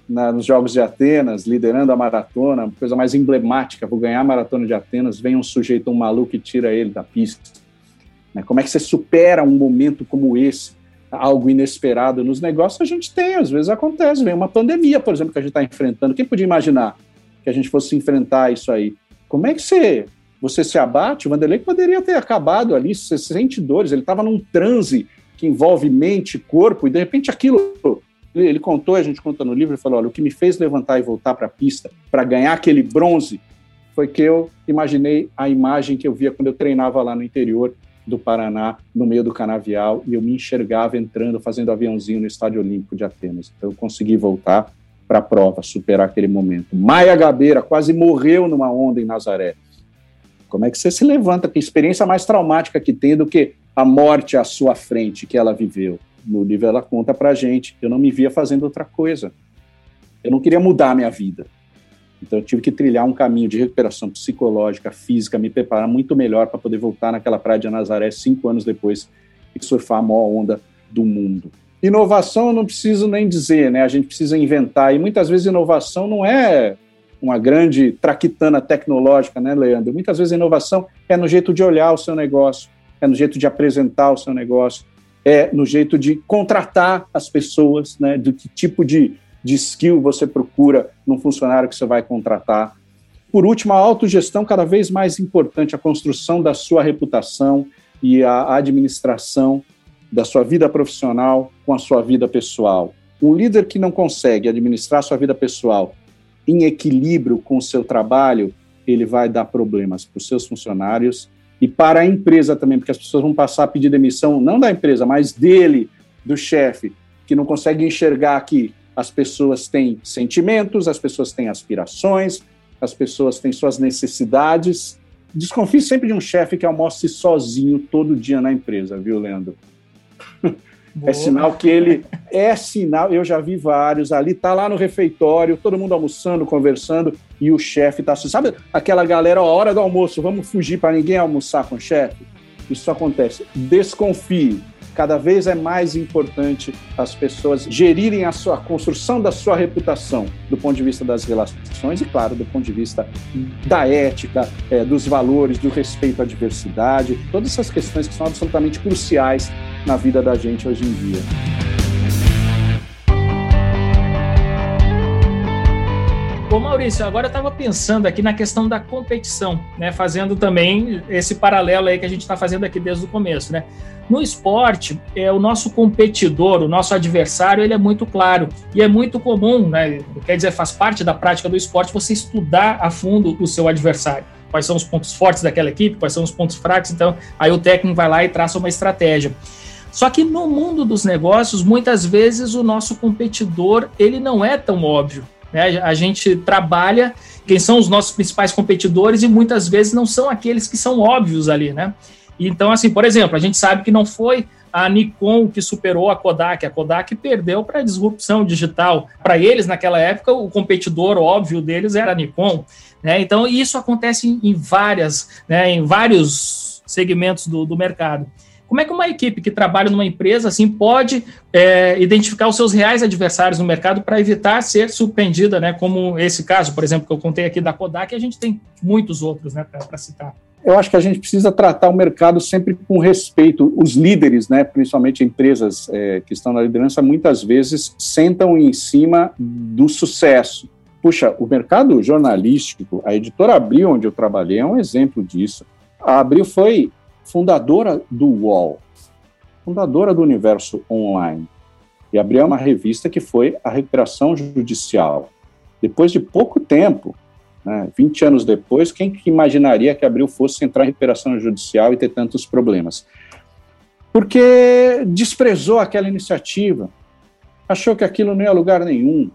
na, nos Jogos de Atenas, liderando a maratona, coisa mais emblemática, vou ganhar a maratona de Atenas, vem um sujeito, um maluco e tira ele da pista. Né? Como é que você supera um momento como esse? Algo inesperado nos negócios a gente tem, às vezes acontece, vem uma pandemia, por exemplo, que a gente está enfrentando. Quem podia imaginar que a gente fosse enfrentar isso aí? Como é que você, você se abate? O Vanderlei poderia ter acabado ali, você sente dores, ele estava num transe que envolve mente, corpo, e de repente aquilo ele contou, a gente conta no livro, ele falou: olha, o que me fez levantar e voltar para a pista para ganhar aquele bronze foi que eu imaginei a imagem que eu via quando eu treinava lá no interior do Paraná, no meio do canavial, e eu me enxergava entrando, fazendo aviãozinho no Estádio Olímpico de Atenas. Então eu consegui voltar para a prova, superar aquele momento. Maia Gabeira quase morreu numa onda em Nazaré. Como é que você se levanta? Que experiência mais traumática que tem do que a morte à sua frente que ela viveu? no livro ela conta pra gente, eu não me via fazendo outra coisa. Eu não queria mudar a minha vida. Então eu tive que trilhar um caminho de recuperação psicológica, física, me preparar muito melhor para poder voltar naquela praia de Nazaré cinco anos depois e surfar a maior onda do mundo. Inovação eu não preciso nem dizer, né? A gente precisa inventar e muitas vezes inovação não é uma grande traquitana tecnológica, né, Leandro? Muitas vezes inovação é no jeito de olhar o seu negócio, é no jeito de apresentar o seu negócio, é no jeito de contratar as pessoas, né, do que tipo de, de skill você procura num funcionário que você vai contratar. Por último, a autogestão cada vez mais importante, a construção da sua reputação e a administração da sua vida profissional com a sua vida pessoal. Um líder que não consegue administrar sua vida pessoal em equilíbrio com o seu trabalho, ele vai dar problemas para os seus funcionários e para a empresa também, porque as pessoas vão passar a pedir demissão, não da empresa, mas dele, do chefe, que não consegue enxergar que as pessoas têm sentimentos, as pessoas têm aspirações, as pessoas têm suas necessidades. Desconfie sempre de um chefe que almoce sozinho todo dia na empresa, viu, Leandro? Boa. É sinal que ele é sinal. Eu já vi vários ali, tá lá no refeitório, todo mundo almoçando, conversando, e o chefe tá assim. Sabe aquela galera, ó, hora do almoço, vamos fugir para ninguém almoçar com o chefe? Isso acontece. Desconfie. Cada vez é mais importante as pessoas gerirem a sua a construção da sua reputação do ponto de vista das relações e, claro, do ponto de vista da ética, é, dos valores, do respeito à diversidade, todas essas questões que são absolutamente cruciais na vida da gente hoje em dia. Ô Maurício, agora eu estava pensando aqui na questão da competição, né? Fazendo também esse paralelo aí que a gente está fazendo aqui desde o começo, né? No esporte, é, o nosso competidor, o nosso adversário, ele é muito claro e é muito comum, né? Quer dizer, faz parte da prática do esporte você estudar a fundo o seu adversário. Quais são os pontos fortes daquela equipe, quais são os pontos fracos, então aí o técnico vai lá e traça uma estratégia. Só que no mundo dos negócios, muitas vezes o nosso competidor ele não é tão óbvio. Né? A gente trabalha quem são os nossos principais competidores e muitas vezes não são aqueles que são óbvios ali, né? Então, assim, por exemplo, a gente sabe que não foi a Nikon que superou a Kodak. A Kodak perdeu para a disrupção digital. Para eles, naquela época, o competidor óbvio deles era a Nikon. Né? Então, isso acontece em, várias, né, em vários segmentos do, do mercado. Como é que uma equipe que trabalha numa empresa assim pode é, identificar os seus reais adversários no mercado para evitar ser surpreendida, né? Como esse caso, por exemplo, que eu contei aqui da Kodak, a gente tem muitos outros, né, para citar. Eu acho que a gente precisa tratar o mercado sempre com respeito. Os líderes, né, principalmente empresas é, que estão na liderança, muitas vezes sentam em cima do sucesso. Puxa, o mercado jornalístico, a editora Abril, onde eu trabalhei, é um exemplo disso. A Abril foi fundadora do UOL, fundadora do Universo Online. E abriu uma revista que foi a recuperação judicial. Depois de pouco tempo, né, 20 anos depois, quem que imaginaria que Abril fosse entrar em recuperação judicial e ter tantos problemas? Porque desprezou aquela iniciativa, achou que aquilo não ia a lugar nenhum.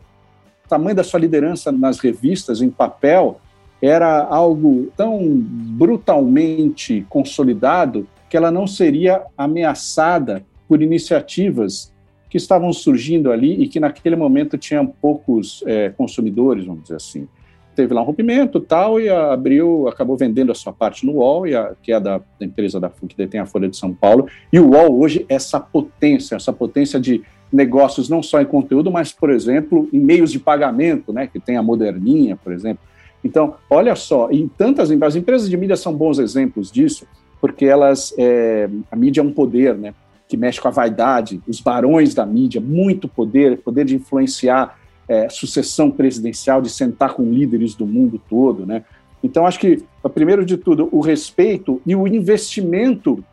O tamanho da sua liderança nas revistas, em papel, era algo tão brutalmente consolidado que ela não seria ameaçada por iniciativas que estavam surgindo ali e que naquele momento tinham poucos é, consumidores, vamos dizer assim. Teve lá um rompimento tal, e a Abril acabou vendendo a sua parte no UOL, e a, que é da, da empresa da que detém a Folha de São Paulo, e o UOL hoje é essa potência, essa potência de negócios não só em conteúdo, mas, por exemplo, em meios de pagamento, né, que tem a Moderninha, por exemplo, então, olha só, em tantas as empresas de mídia são bons exemplos disso, porque elas, é, a mídia é um poder, né, que mexe com a vaidade, os barões da mídia, muito poder, poder de influenciar é, sucessão presidencial, de sentar com líderes do mundo todo, né. Então, acho que, primeiro de tudo, o respeito e o investimento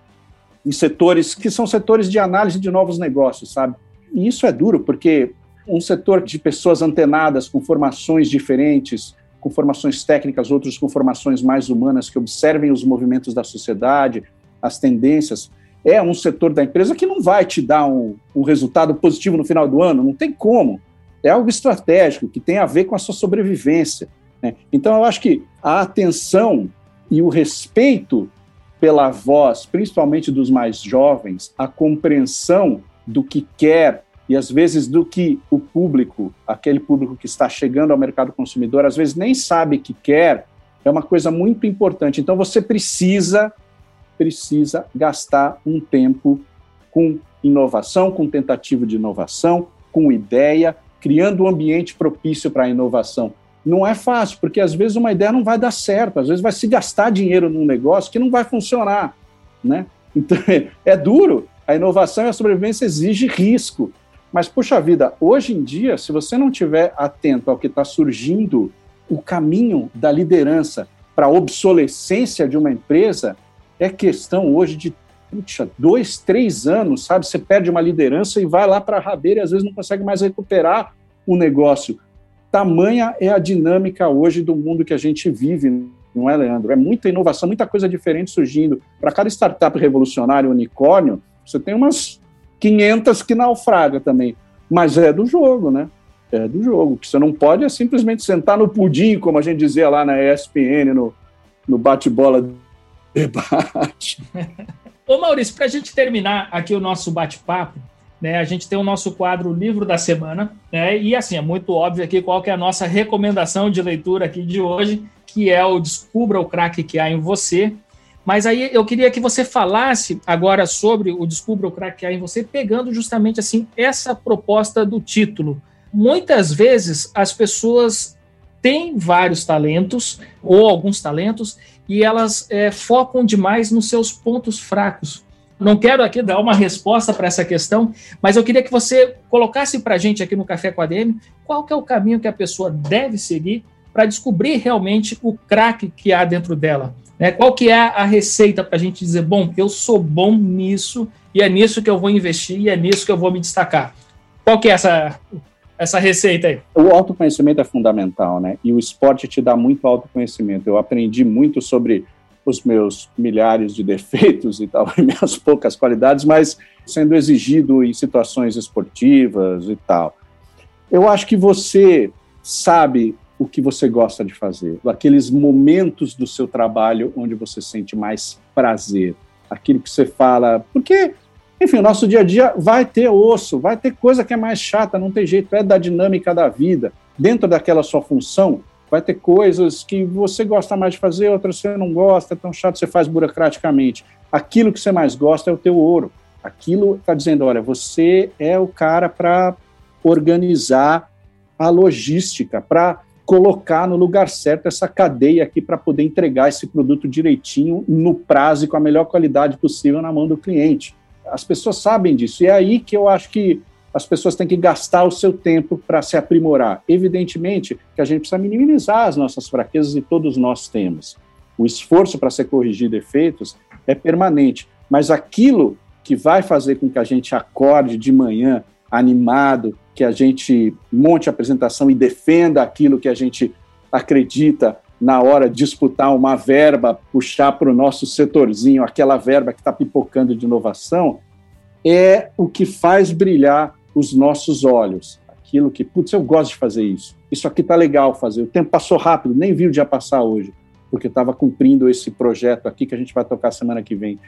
em setores que são setores de análise de novos negócios, sabe? E isso é duro, porque um setor de pessoas antenadas, com formações diferentes, com formações técnicas, outros com formações mais humanas, que observem os movimentos da sociedade, as tendências. É um setor da empresa que não vai te dar um, um resultado positivo no final do ano, não tem como. É algo estratégico, que tem a ver com a sua sobrevivência. Né? Então, eu acho que a atenção e o respeito pela voz, principalmente dos mais jovens, a compreensão do que quer e às vezes do que o público, aquele público que está chegando ao mercado consumidor, às vezes nem sabe que quer, é uma coisa muito importante. Então você precisa precisa gastar um tempo com inovação, com tentativa de inovação, com ideia, criando um ambiente propício para a inovação. Não é fácil, porque às vezes uma ideia não vai dar certo, às vezes vai se gastar dinheiro num negócio que não vai funcionar, né? Então é duro. A inovação e a sobrevivência exige risco. Mas, puxa vida, hoje em dia, se você não tiver atento ao que está surgindo, o caminho da liderança para a obsolescência de uma empresa é questão hoje de puxa, dois, três anos, sabe? Você perde uma liderança e vai lá para a rabeira e às vezes não consegue mais recuperar o negócio. Tamanha é a dinâmica hoje do mundo que a gente vive, não é, Leandro? É muita inovação, muita coisa diferente surgindo. Para cada startup revolucionária, unicórnio, você tem umas 500 que naufraga também. Mas é do jogo, né? É do jogo. que você não pode é simplesmente sentar no pudim, como a gente dizia lá na ESPN, no, no bate-bola debate. Ô Maurício, para a gente terminar aqui o nosso bate-papo, né, a gente tem o nosso quadro Livro da Semana, né, e assim, é muito óbvio aqui qual que é a nossa recomendação de leitura aqui de hoje, que é o Descubra o Craque que há em você, mas aí eu queria que você falasse agora sobre o Descubra o Crack em você, pegando justamente assim essa proposta do título. Muitas vezes as pessoas têm vários talentos ou alguns talentos e elas é, focam demais nos seus pontos fracos. Não quero aqui dar uma resposta para essa questão, mas eu queria que você colocasse para a gente aqui no Café com a DM qual é o caminho que a pessoa deve seguir para descobrir realmente o craque que há dentro dela. Né? Qual que é a receita para a gente dizer, bom, eu sou bom nisso e é nisso que eu vou investir e é nisso que eu vou me destacar? Qual que é essa, essa receita aí? O autoconhecimento é fundamental, né? E o esporte te dá muito autoconhecimento. Eu aprendi muito sobre os meus milhares de defeitos e tal, e minhas poucas qualidades, mas sendo exigido em situações esportivas e tal. Eu acho que você sabe o que você gosta de fazer, aqueles momentos do seu trabalho onde você sente mais prazer, aquilo que você fala, porque, enfim, o nosso dia a dia vai ter osso, vai ter coisa que é mais chata, não tem jeito, é da dinâmica da vida. Dentro daquela sua função, Vai ter coisas que você gosta mais de fazer, outras você não gosta, é tão chato, você faz burocraticamente. Aquilo que você mais gosta é o teu ouro. Aquilo está dizendo, olha, você é o cara para organizar a logística, para colocar no lugar certo essa cadeia aqui para poder entregar esse produto direitinho, no prazo e com a melhor qualidade possível na mão do cliente. As pessoas sabem disso, e é aí que eu acho que as pessoas têm que gastar o seu tempo para se aprimorar. Evidentemente que a gente precisa minimizar as nossas fraquezas e todos nós temos. O esforço para ser corrigido efeitos é permanente, mas aquilo que vai fazer com que a gente acorde de manhã animado, que a gente monte a apresentação e defenda aquilo que a gente acredita na hora de disputar uma verba, puxar para o nosso setorzinho aquela verba que está pipocando de inovação, é o que faz brilhar os nossos olhos. Aquilo que, putz, eu gosto de fazer isso. Isso aqui está legal fazer. O tempo passou rápido, nem vi o dia passar hoje, porque estava cumprindo esse projeto aqui que a gente vai tocar semana que vem.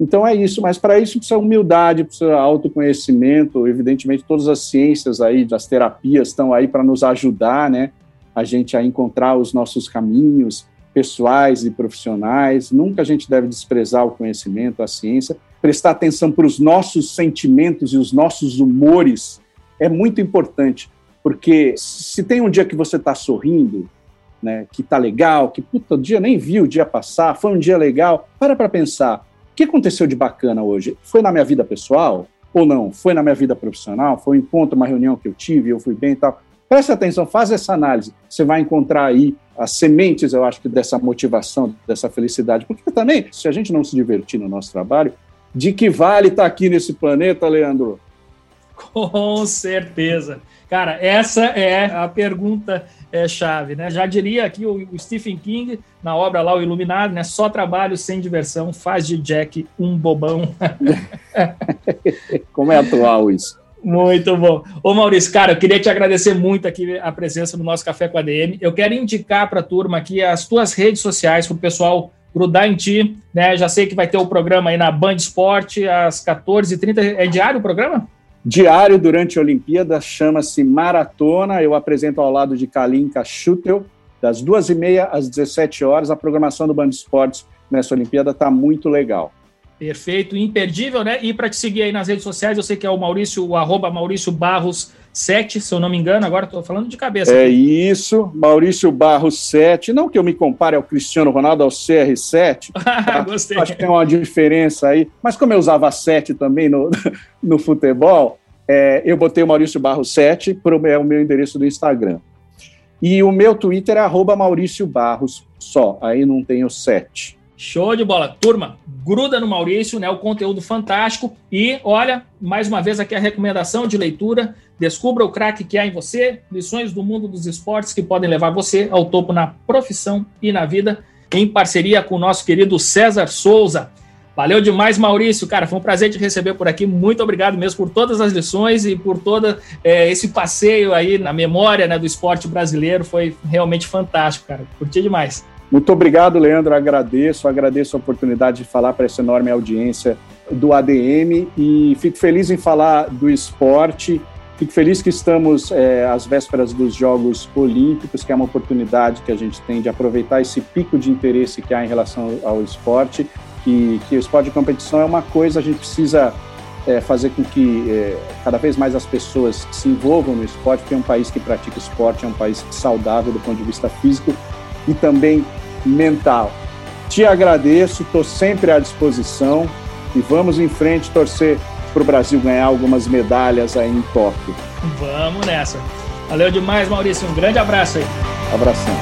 Então é isso, mas para isso precisa humildade, precisa autoconhecimento, evidentemente todas as ciências aí, das terapias estão aí para nos ajudar, né, a gente a encontrar os nossos caminhos pessoais e profissionais. Nunca a gente deve desprezar o conhecimento, a ciência, prestar atenção para os nossos sentimentos e os nossos humores é muito importante, porque se tem um dia que você está sorrindo, né, que está legal, que puta, o dia nem viu o dia passar, foi um dia legal, para para pensar, que aconteceu de bacana hoje? Foi na minha vida pessoal ou não? Foi na minha vida profissional? Foi um encontro, uma reunião que eu tive, eu fui bem e tal. Preste atenção, faz essa análise. Você vai encontrar aí as sementes, eu acho que dessa motivação, dessa felicidade. Porque também, se a gente não se divertir no nosso trabalho, de que vale estar aqui nesse planeta, Leandro? Com certeza. Cara, essa é a pergunta é, chave, né? Já diria aqui o, o, Stephen King na obra lá o Iluminado, né? Só trabalho sem diversão faz de Jack um bobão. Como é atual isso? Muito bom. Ô Maurício, cara, eu queria te agradecer muito aqui a presença no nosso Café com a DM. Eu quero indicar para a turma aqui as tuas redes sociais para o pessoal grudar em ti, né? Já sei que vai ter o programa aí na Band Esporte às 14h30. É diário o programa? Diário durante a Olimpíada, chama-se Maratona. Eu apresento ao lado de Kalinka Schutel, das duas e meia às 17 horas. A programação do Band Esportes nessa Olimpíada está muito legal. Perfeito, imperdível, né? E para te seguir aí nas redes sociais, eu sei que é o Maurício, o arroba Maurício Barros 7, se eu não me engano, agora estou falando de cabeça. É isso, Maurício Barros 7. Não que eu me compare ao Cristiano Ronaldo, ao CR7. tá? Gostei. Acho que tem uma diferença aí. Mas como eu usava 7 também no, no futebol, é, eu botei o Maurício Barros 7, é o meu endereço do Instagram. E o meu Twitter é arroba Maurício Barros só, aí não tem o 7. Show de bola. Turma, gruda no Maurício, né? O conteúdo fantástico. E olha, mais uma vez aqui a recomendação de leitura. Descubra o craque que há em você, lições do mundo dos esportes que podem levar você ao topo na profissão e na vida, em parceria com o nosso querido César Souza. Valeu demais, Maurício. Cara, foi um prazer te receber por aqui. Muito obrigado mesmo por todas as lições e por todo é, esse passeio aí na memória né, do esporte brasileiro. Foi realmente fantástico, cara. Curti demais. Muito obrigado, Leandro. Agradeço, agradeço a oportunidade de falar para essa enorme audiência do ADM e fico feliz em falar do esporte. Fico feliz que estamos é, às vésperas dos Jogos Olímpicos, que é uma oportunidade que a gente tem de aproveitar esse pico de interesse que há em relação ao esporte. Que, que o esporte de competição é uma coisa, a gente precisa é, fazer com que é, cada vez mais as pessoas se envolvam no esporte, porque é um país que pratica esporte, é um país saudável do ponto de vista físico e também mental. Te agradeço, estou sempre à disposição e vamos em frente torcer para o Brasil ganhar algumas medalhas aí em Tóquio. Vamos nessa. Valeu demais, Maurício. Um grande abraço aí. Abração.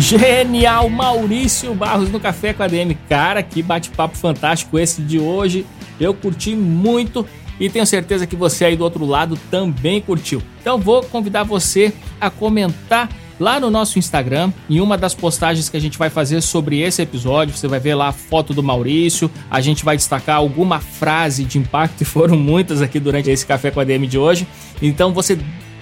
Genial, Maurício Barros no Café com a DM. Cara, que bate-papo fantástico esse de hoje. Eu curti muito e tenho certeza que você aí do outro lado também curtiu. Então vou convidar você a comentar lá no nosso Instagram, em uma das postagens que a gente vai fazer sobre esse episódio, você vai ver lá a foto do Maurício, a gente vai destacar alguma frase de impacto, e foram muitas aqui durante esse Café com a DM de hoje. Então você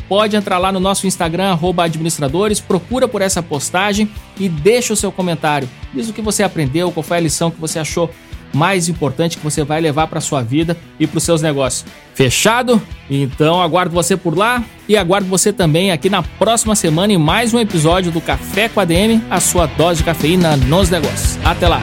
pode entrar lá no nosso Instagram, administradores, procura por essa postagem e deixa o seu comentário. Diz o que você aprendeu, qual foi a lição que você achou mais importante que você vai levar para sua vida e para os seus negócios. Fechado? Então aguardo você por lá e aguardo você também aqui na próxima semana em mais um episódio do Café com a DM, a sua dose de cafeína nos negócios. Até lá.